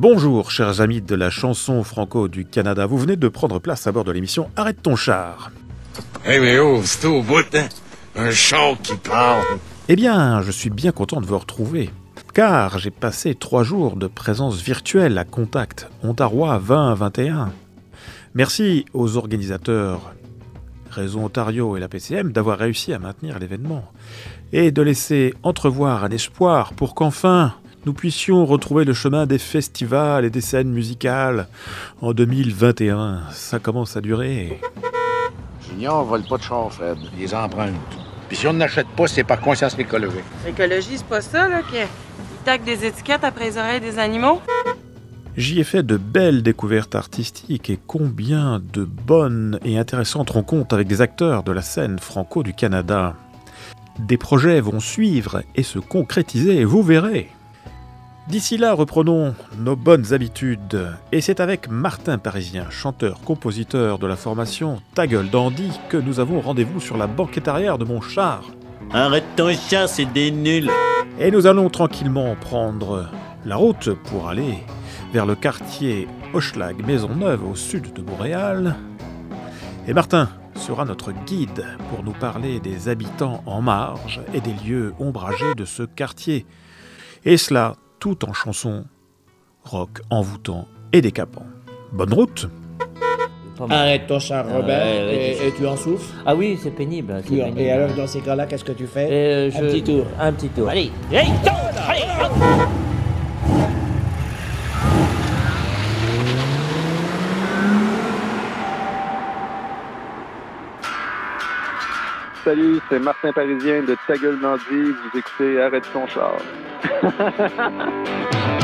Bonjour, chers amis de la chanson franco du Canada. Vous venez de prendre place à bord de l'émission Arrête ton char. Eh mais oh, c'est au bout, hein? Un char qui parle. Eh bien, je suis bien content de vous retrouver. Car j'ai passé trois jours de présence virtuelle à Contact, Ontario 2021. Merci aux organisateurs, Réseau Ontario et la PCM, d'avoir réussi à maintenir l'événement et de laisser entrevoir un espoir pour qu'enfin nous puissions retrouver le chemin des festivals et des scènes musicales en 2021. Ça commence à durer. Junior vole pas de char, Fred. Les emprunte. Puis si on n'achète pas, c'est par conscience écologique. L'écologie, c'est pas ça, là, qu'ils taquent des étiquettes après les oreilles des animaux? J'y ai fait de belles découvertes artistiques et combien de bonnes et intéressantes rencontres avec des acteurs de la scène franco du Canada. Des projets vont suivre et se concrétiser, vous verrez. D'ici là, reprenons nos bonnes habitudes. Et c'est avec Martin Parisien, chanteur-compositeur de la formation Ta gueule dandy, que nous avons rendez-vous sur la banquette arrière de mon char. Arrête ton chat, c'est des nuls. Et nous allons tranquillement prendre la route pour aller vers le quartier Hochelag Maisonneuve au sud de Montréal. Et Martin sera notre guide pour nous parler des habitants en marge et des lieux ombragés de ce quartier. Et cela tout en chansons rock envoûtant et décapant. Bonne route Arrête ton char, Ah, Robert, et, tu en souffles. Ah oui, c'est pénible. Et alors, dans ces cas-là, qu'est-ce que tu fais? Euh, Un petit tour. Un petit tour. Allez, tourne, allez, Salut, c'est Martin Parisien de Ta gueule Dandy. Vous écoutez Arrête ton char.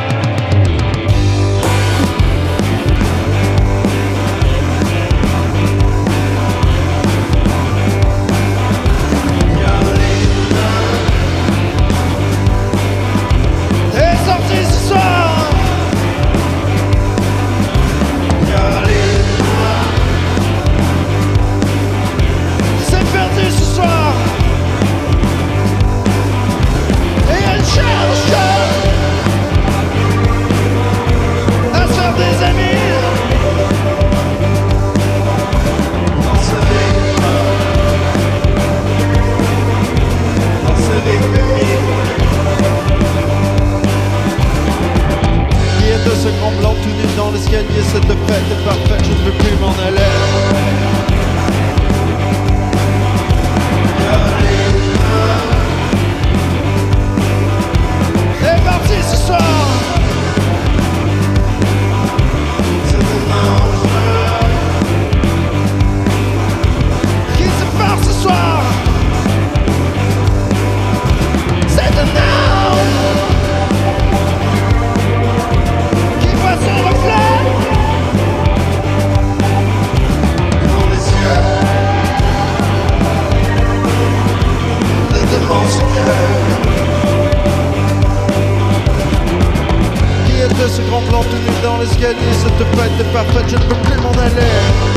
l'escalier Cette fête est parfaite, je ne peux plus m'en aller.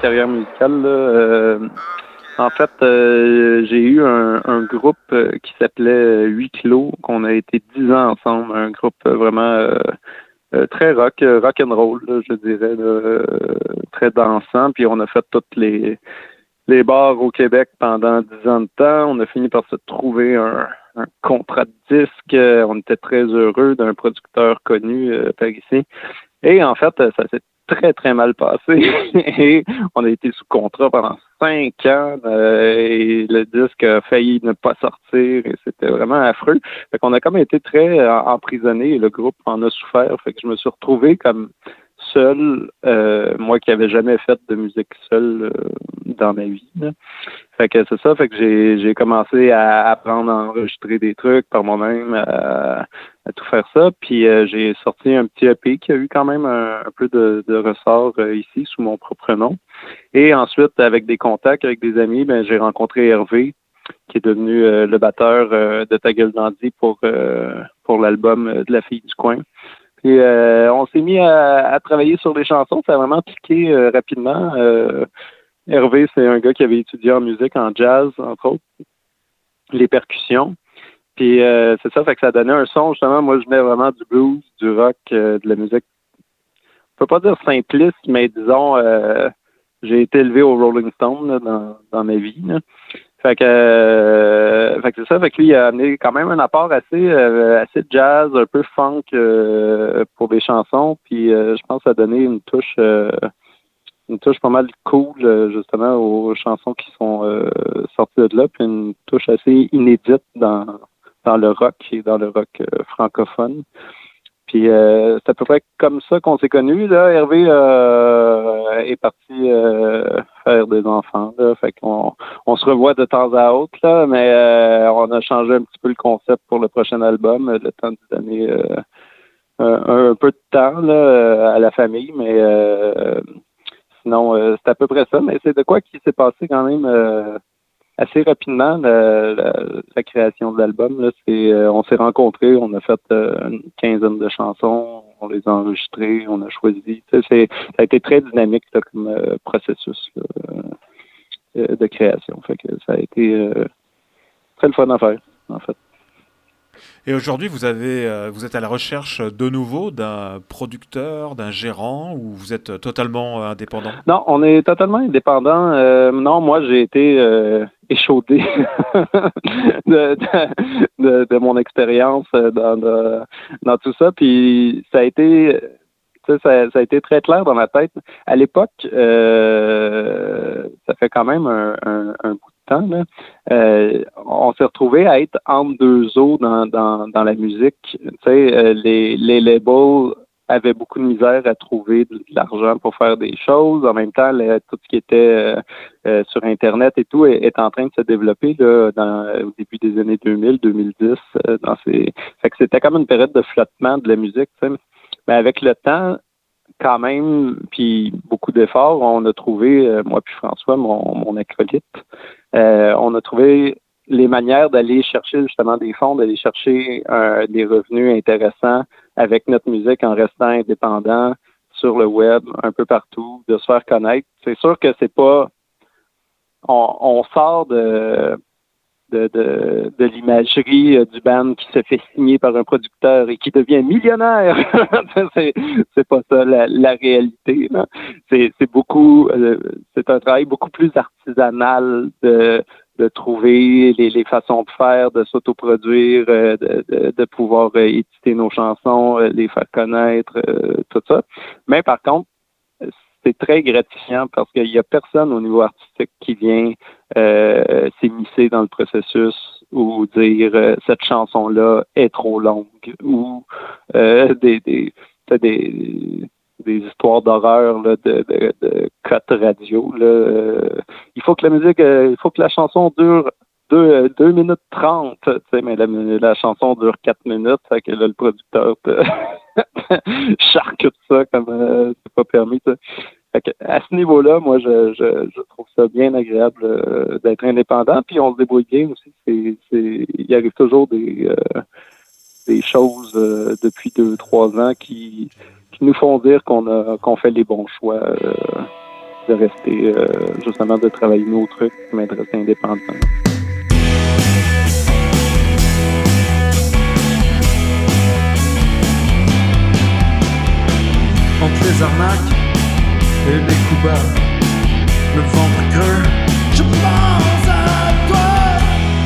Carrière musicale. Euh, en fait, euh, j'ai eu un, groupe euh, qui s'appelait Huit Clos, qu'on a été dix ans ensemble, un groupe vraiment très rock, rock and roll, je dirais, très dansant. Puis on a fait toutes les les bars au Québec pendant dix ans de temps. On a fini par se trouver un, contrat de disque. On était très heureux d'un producteur connu par ici. Et en fait, ça s'est très, très mal passé. et on a été sous contrat pendant cinq ans. euh, et le disque a failli ne pas sortir. Et c'était vraiment affreux. Fait qu'on a comme été très euh, emprisonné et le groupe en a souffert. Fait que je me suis retrouvé comme seul, euh, moi qui avais jamais fait de musique seul euh, dans ma vie. Fait que c'est ça, fait que j'ai commencé à apprendre à enregistrer des trucs par moi-même, à, tout faire ça. Puis euh, j'ai sorti un petit EP qui a eu quand même un, peu de, de ressort ici sous mon propre nom. Et ensuite, avec des contacts, avec des amis, ben j'ai rencontré Hervé, qui est devenu le batteur de Ta gueule dandy pour pour l'album de la fille du coin. Euh, on s'est mis à, travailler sur des chansons, ça a vraiment piqué euh, rapidement. Euh, Hervé, c'est un gars qui avait étudié en musique, en jazz, entre autres, les percussions. Puis c'est ça, fait que ça donnait un son, justement, moi je venais vraiment du blues, du rock, de la musique. On peut pas dire simpliste, mais disons j'ai été élevé au Rolling Stone dans, ma vie. Fait que, euh, fait que c'est ça, fait que lui il a amené quand même un apport assez euh, assez jazz, un peu funk euh, pour des chansons. Puis euh, je pense que ça a donné une touche euh, une touche pas mal cool euh, justement aux chansons qui sont sorties de là, puis une touche assez inédite dans dans le rock et dans le rock francophone. Puis euh, c'est à peu près comme ça qu'on s'est connus. Là, Hervé euh, est parti euh, faire des enfants. Là, fait qu'on on se revoit de temps à autre, là, mais euh, on a changé un petit peu le concept pour le prochain album, le temps de donner euh, un, un peu de temps là, à la famille, mais euh, sinon c'est à peu près ça. Mais c'est de quoi qui s'est passé quand même assez rapidement la, la- la création de l'album. Euh, on s'est rencontrés, on a fait euh, une quinzaine de chansons, on les a enregistrées, on a choisi. Ça a été très dynamique là, comme euh, processus là, euh, de création. Fait que ça a été très le fun à faire, en fait. Et aujourd'hui, vous avez, euh, vous êtes à la recherche de nouveau d'un producteur, d'un gérant, ou vous êtes totalement euh, indépendant? Non, on est totalement indépendant. Euh, non, moi, j'ai été échaudé de, mon expérience dans, tout ça. Puis ça a été, ça, a été très clair dans ma tête. À l'époque, ça fait quand même un, un- un Euh, on s'est retrouvé à être entre deux eaux dans, la musique. Euh, les, labels avaient beaucoup de misère à trouver de, l'argent pour faire des choses. En même temps, tout ce qui était euh, sur Internet et tout est, en train de se développer au début des années 2000, 2010. euh, dans ces... Fait que c'était comme une période de flottement de la musique. Mais avec le temps, quand même, puis beaucoup d'efforts, on a trouvé, euh, moi puis François, mon, mon acolyte, euh, on a trouvé les manières d'aller chercher justement des fonds, d'aller chercher euh, des revenus intéressants avec notre musique en restant indépendant sur le web, un peu partout, de se faire connaître. C'est sûr que c'est pas on, on sort de de, de, de l'imagerie euh, du band qui se fait signer par un producteur et qui devient millionnaire. c'est, pas ça la, la réalité. C'est, beaucoup euh, c'est un travail beaucoup plus artisanal de de trouver les, les façons de faire, de s'autoproduire, euh, de, de, de pouvoir éditer nos chansons, les faire connaître, tout ça. Mais par contre, c'est très gratifiant parce qu'il n'y a personne au niveau artistique qui vient euh, s'immiscer dans le processus ou dire euh, cette chanson-là est trop longue ou euh, des, des, des, des histoires d'horreur là, de, de, de cotes radio. Là. Euh, il faut que la musique, euh, il faut que la chanson dure deux, euh, deux minutes trente, tu sais, mais la, la chanson dure quatre minutes, fait que là, le producteur te charcute ça comme euh, c'est pas permis. ça. À ce niveau-là, moi, je, trouve ça bien agréable euh, d'être indépendant, puis on se débrouille bien aussi. Il arrive toujours des, euh, choses euh, depuis deux, trois ans qui, nous font dire qu'on a qu'on fait les bons choix. de rester, justement, de travailler nos trucs, mais de rester indépendant. Entre les arnaques et les coups bas, le ventre creux, je pense à toi.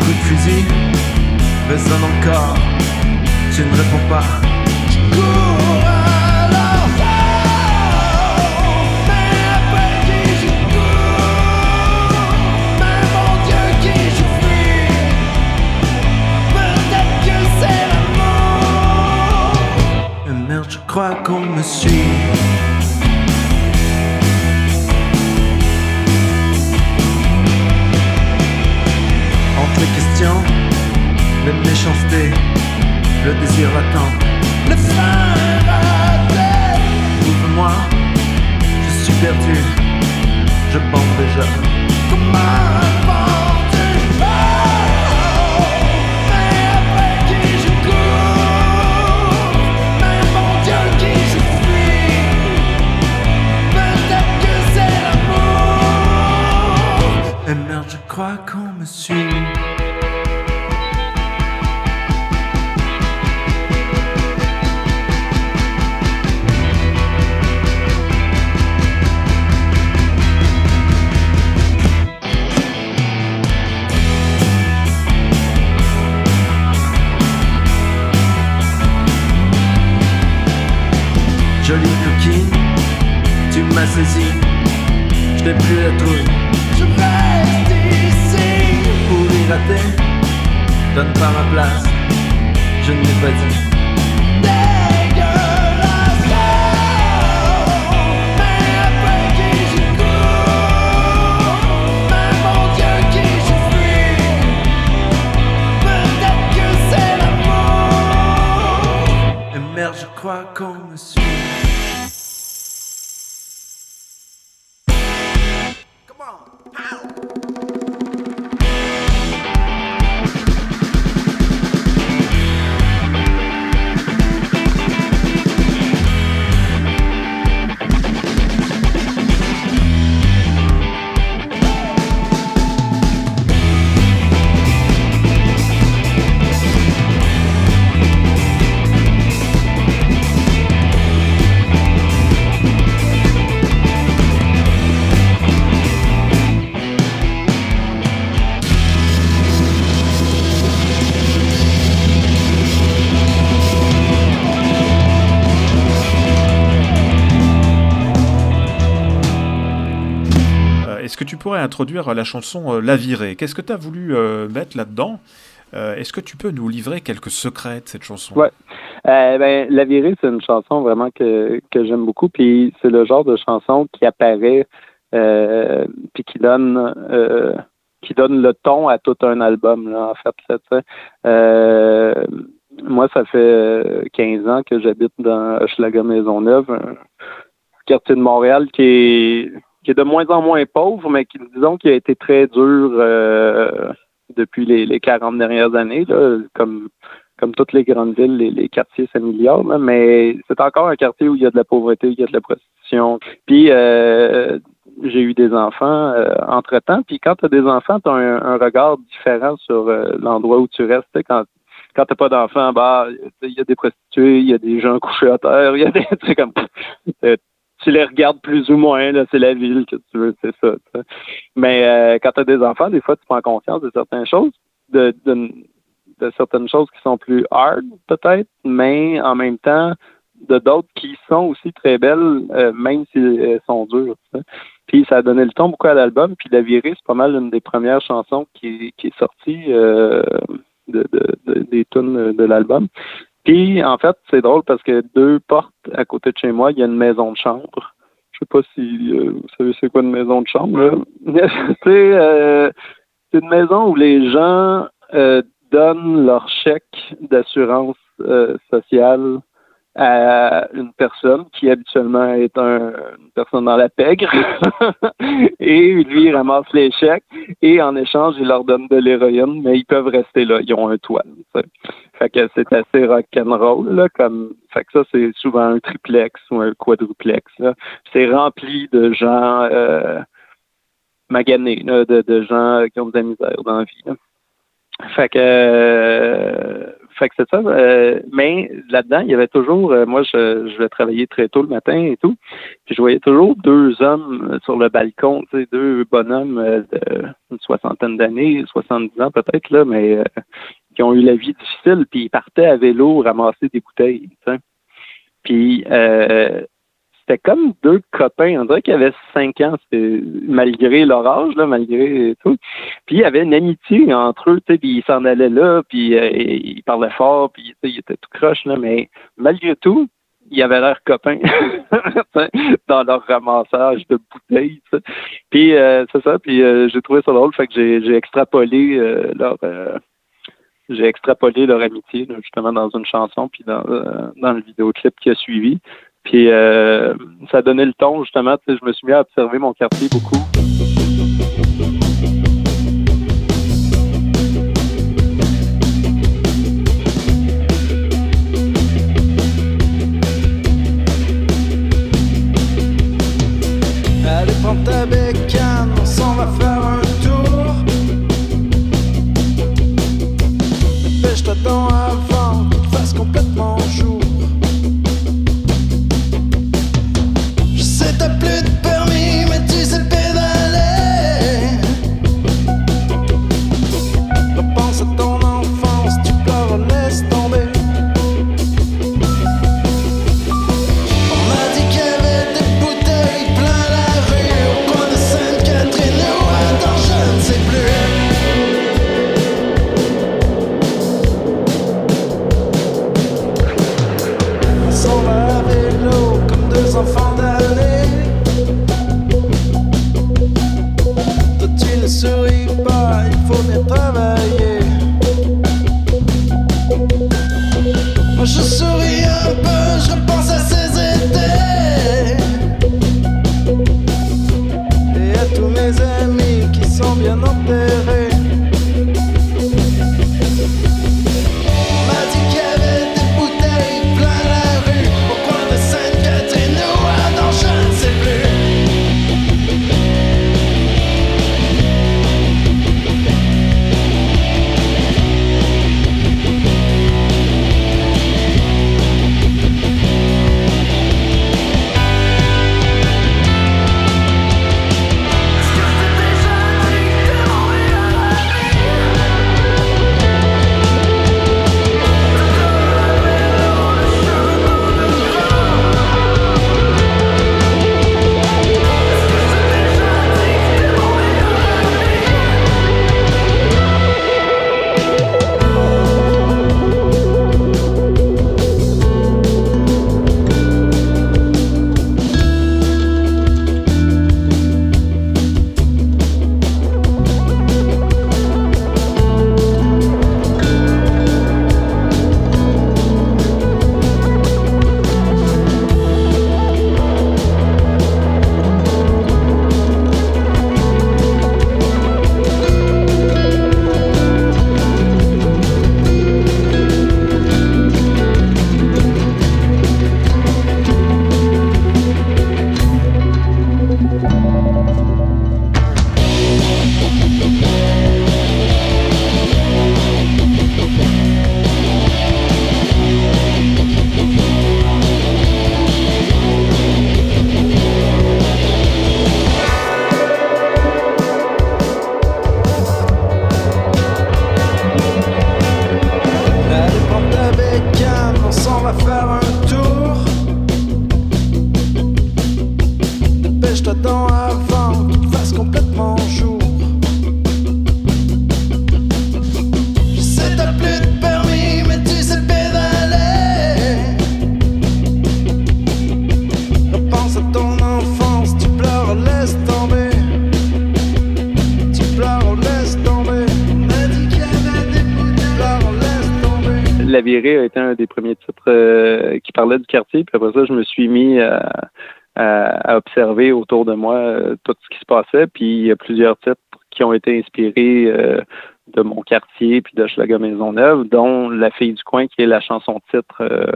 Coup de fusil résonne encore, tu ne réponds pas. Je cours alors, oh, mais après qui je cours, mais mon Dieu qui je fuis, peut-être que c'est l'amour. Mais merde, je crois qu'on me suit. Le désir latent, le fin. Ouvre-moi, je suis perdu, je bande déjà. Jolie coquine, tu m'as saisi, je n'ai plus la trouille. Je reste ici pour y rater, donne pas ma place, je ne l'ai pas dit. Pourrais introduire la chanson euh, La Virée Qu'est-ce que tu as voulu euh, mettre là-dedans? Euh, Est-ce que tu peux nous livrer quelques secrets de cette chanson? Ouais. Ben, La Virée, c'est une chanson vraiment que, que j'aime beaucoup. Puis c'est le genre de chanson qui apparaît euh, puis qui donne qui donne le ton à tout un album, en fait. Moi, ça fait euh, 15 ans que j'habite dans Hochelaga Maisonneuve, un quartier de Montréal qui est qui est de moins en moins pauvre, mais qui, disons, qui a été très dur euh, depuis les, les 40 dernières années, là, comme comme toutes les grandes villes, les, les quartiers s'améliorent, mais c'est encore un quartier où il y a de la pauvreté, il y a de la prostitution. Puis euh, j'ai eu des enfants euh, entre-temps, puis quand tu as des enfants, tu as un, un regard différent sur euh, l'endroit où tu restes. Quand quand t'as pas d'enfants, bah il y a des prostituées, il y a des gens couchés à terre, il y a des sais, comme euh, tu les regardes plus ou moins, c'est la ville que tu veux, c'est ça. Mais euh, quand tu as des enfants, des fois, tu prends conscience de certaines choses, de, certaines choses qui sont plus hard, peut-être, mais en même temps, de d'autres qui sont aussi très belles, euh, même si elles sont dures. Puis ça a donné le ton beaucoup à l'album. Puis La Virée, c'est pas mal une des premières chansons qui, est sortie euh, de, de, de- des tunes de l'album. Puis en fait, c'est drôle parce que deux portes à côté de chez moi, il y a une maison de chambre. Je sais pas si euh, vous savez c'est quoi une maison de chambre. là. c'est euh, une maison où les gens euh, donnent leur chèque d'assurance euh, sociale à une personne qui habituellement est un, une personne dans la pègre. Et lui il ramasse les et en échange il leur donne de l'héroïne mais ils peuvent rester là. Ils ont un toit fait que c'est assez rock'n'roll là comme fait que ça c'est souvent un triplex ou un quadruplex c'est rempli de gens euh, maganés là, de, de gens qui ont de la misère dans la vie là. Fait que, euh, fait que c'est ça. Euh, mais là-dedans, il y avait toujours, euh, moi, je, je vais travailler très tôt le matin et tout. Puis je voyais toujours deux hommes sur le balcon, tu sais, deux bonhommes euh, d'une soixantaine d'années, 70 ans peut-être, là, mais euh, qui ont eu la vie difficile, puis ils partaient à vélo ramasser des bouteilles, tu sais. Puis euh, c'était comme deux copains. On dirait qu'ils avaient cinq ans, malgré leur âge, là, malgré tout. Puis il y avait une amitié entre eux, puis ils s'en allaient là, puis euh, ils parlaient fort, puis ils étaient tout croche, là, mais malgré tout, ils avaient l'air copains dans leur ramassage de bouteilles. Puis euh, c'est ça, puis euh, j'ai trouvé ça drôle, fait que j'ai extrapolé leur j'ai extrapolé leur amitié justement dans une chanson puis dans, dans le vidéoclip qui a suivi. Puis euh, ça a donné le ton justement, je me suis mis à observer mon quartier beaucoup. Pas, ça, je me suis mis à, à- observer autour de moi euh, tout ce qui se passait. Puis il y a plusieurs titres qui ont été inspirés euh, de mon quartier puis de Schlager Maisonneuve, dont La fille du coin, qui est la chanson titre euh,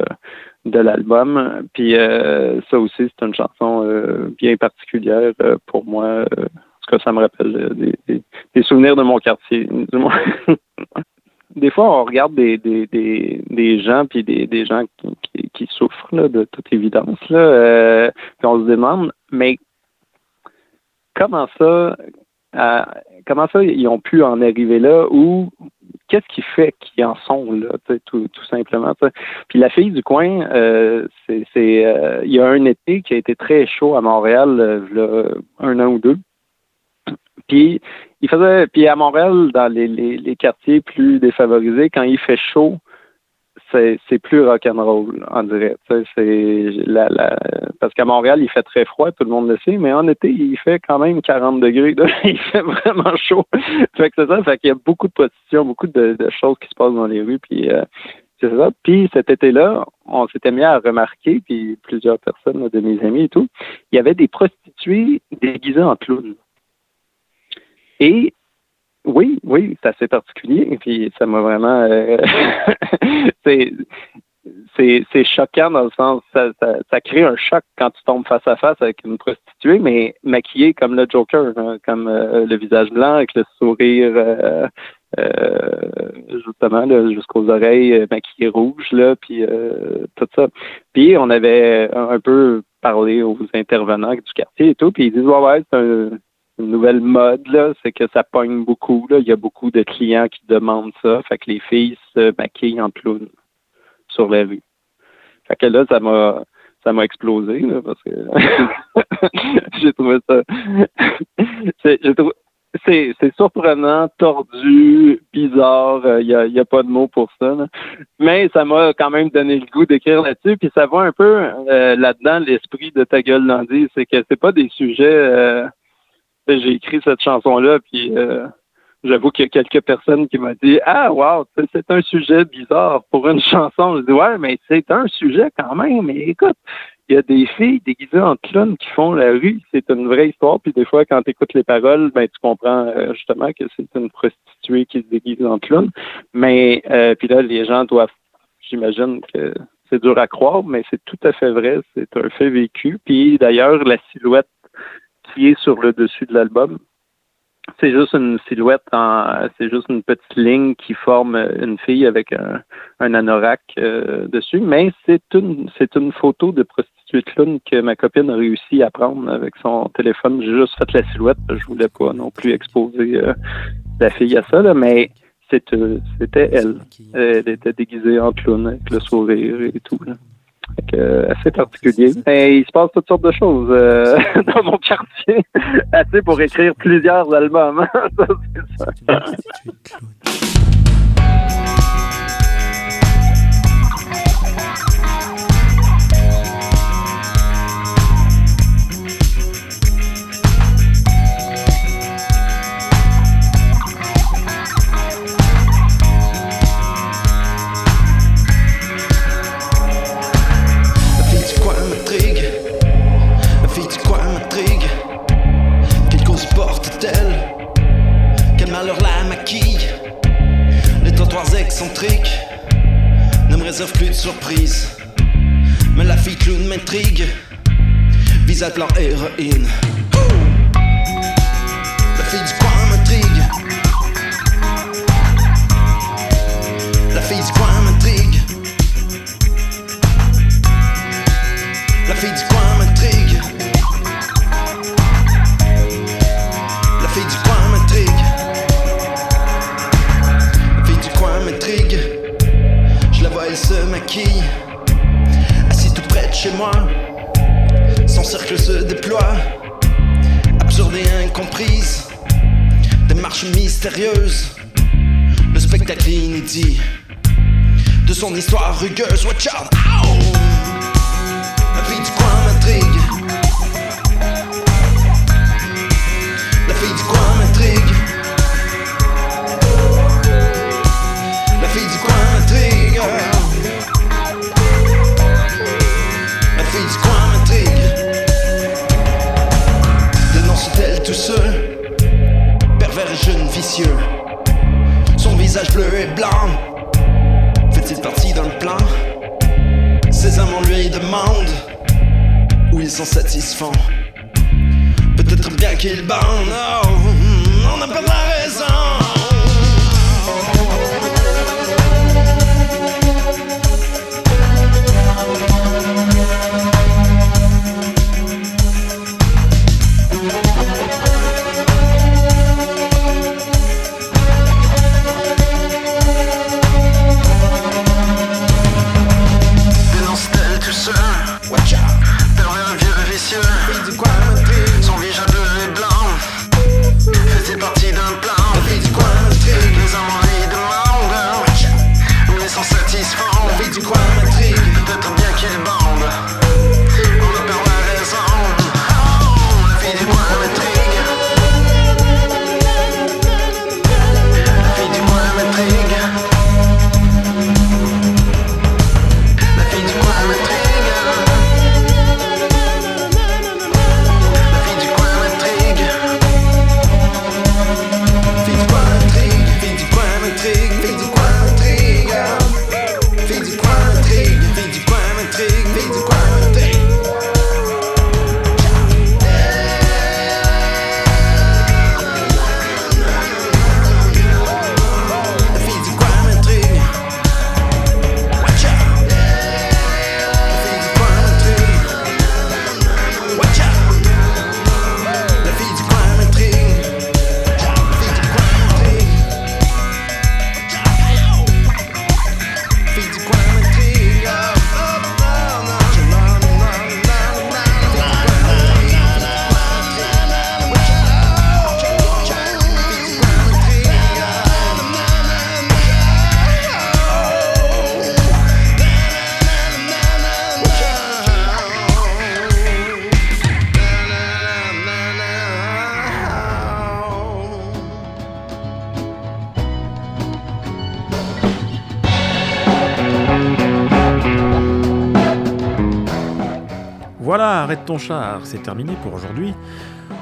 de l'album. Puis euh, ça aussi, c'est une chanson euh, bien particulière euh, pour moi. euh, parce que ça me rappelle euh, des, des- souvenirs de mon quartier. des fois, on regarde des, des, des, des gens, puis des, des gens qui, qui, souffrent, là, de toute évidence, là, euh, puis on se demande, mais comment ça, euh, comment ça, ils ont pu en arriver là, ou qu'est-ce qui fait qu'ils en sont là, tout, tout simplement. Puis la fille du coin, euh, c'est, euh, il y a un été qui a été très chaud à Montréal, un an ou deux. Puis il faisait, puis à Montréal, dans les, les, quartiers plus défavorisés, quand il fait chaud, c'est, plus rock'n'roll, on dirait. La, la, parce qu'à Montréal, il fait très froid, tout le monde le sait, mais en été, il fait quand même 40 degrés. il fait vraiment chaud. fait que c'est ça, fait qu'il y a beaucoup de positions, beaucoup de, choses qui se passent dans les rues, puis euh, c'est ça. Puis cet été-là, on s'était mis à remarquer, puis plusieurs personnes de mes amis et tout, il y avait des prostituées déguisées en clowns. Et oui, oui, c'est assez particulier. Puis ça m'a vraiment. euh, c'est, choquant dans le sens. Ça, ça, crée un choc quand tu tombes face à face avec une prostituée, mais maquillée comme le Joker, hein, comme euh, le visage blanc avec le sourire. euh, euh, justement jusqu'aux oreilles euh, maquillées rouges là puis tout ça puis on avait un, un peu parlé aux intervenants du quartier et tout puis ils disent ouais ouais c'est un, une nouvelle mode, là, c'est que ça pogne beaucoup. Là. Il y a beaucoup de clients qui demandent ça. Fait que les filles se maquillent en clown sur la rue. Fait que là, ça m'a ça m'a explosé, là, parce que j'ai trouvé ça. c'est, j'ai trouvé- c'est, surprenant, tordu, bizarre. Il n'y a, a pas de mots pour ça. là. Mais ça m'a quand même donné le goût d'écrire là-dessus. Puis ça va un peu euh, là-dedans, l'esprit de Ta gueule Landy. C'est que c'est pas des sujets. euh, j'ai écrit cette chanson-là, puis euh, j'avoue qu'il y a quelques personnes qui m'ont dit Ah, wow, c'est un sujet bizarre pour une chanson. Je dis Ouais, mais c'est un sujet quand même. Mais écoute, il y a des filles déguisées en clowns qui font la rue. C'est une vraie histoire. Puis des fois, quand tu écoutes les paroles, ben tu comprends euh, justement que c'est une prostituée qui se déguise en clown. Mais euh, puis là, les gens doivent, j'imagine que c'est dur à croire, mais c'est tout à fait vrai. C'est un fait vécu. Puis d'ailleurs, la silhouette qui est sur le dessus de l'album. C'est juste une silhouette, c'est juste une petite ligne qui forme une fille avec un, un anorak euh, dessus, mais c'est une, c'est une photo de prostituée clown que ma copine a réussi à prendre avec son téléphone. J'ai juste fait la silhouette, je voulais pas non plus exposer euh, la fille à ça, là, mais euh, c'était elle. Elle était déguisée en clown avec le sourire et tout. Là. Euh, assez particulier. Mais il se passe toutes sortes de choses euh, dans mon quartier. assez pour écrire plusieurs albums. Ça, c'est ça. Visage blanc héroïne. Se déploie. Absurde et incomprise. Démarche mystérieuse. Le spectacle inédit. De son histoire rugueuse. Watch out! La fille du coin m'intrigue. bleu et blanc. Fait-il partie d'un plan? Ses amants lui demandent Où ils sont satisfaits. Peut-être bien qu'il bande. Oh, On n'a pas de raison. Arrête ton char, c'est terminé pour aujourd'hui.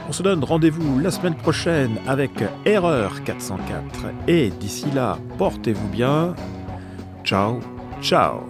On se donne rendez-vous la semaine prochaine avec Erreur 404. Et d'ici là, portez-vous bien. Ciao, ciao.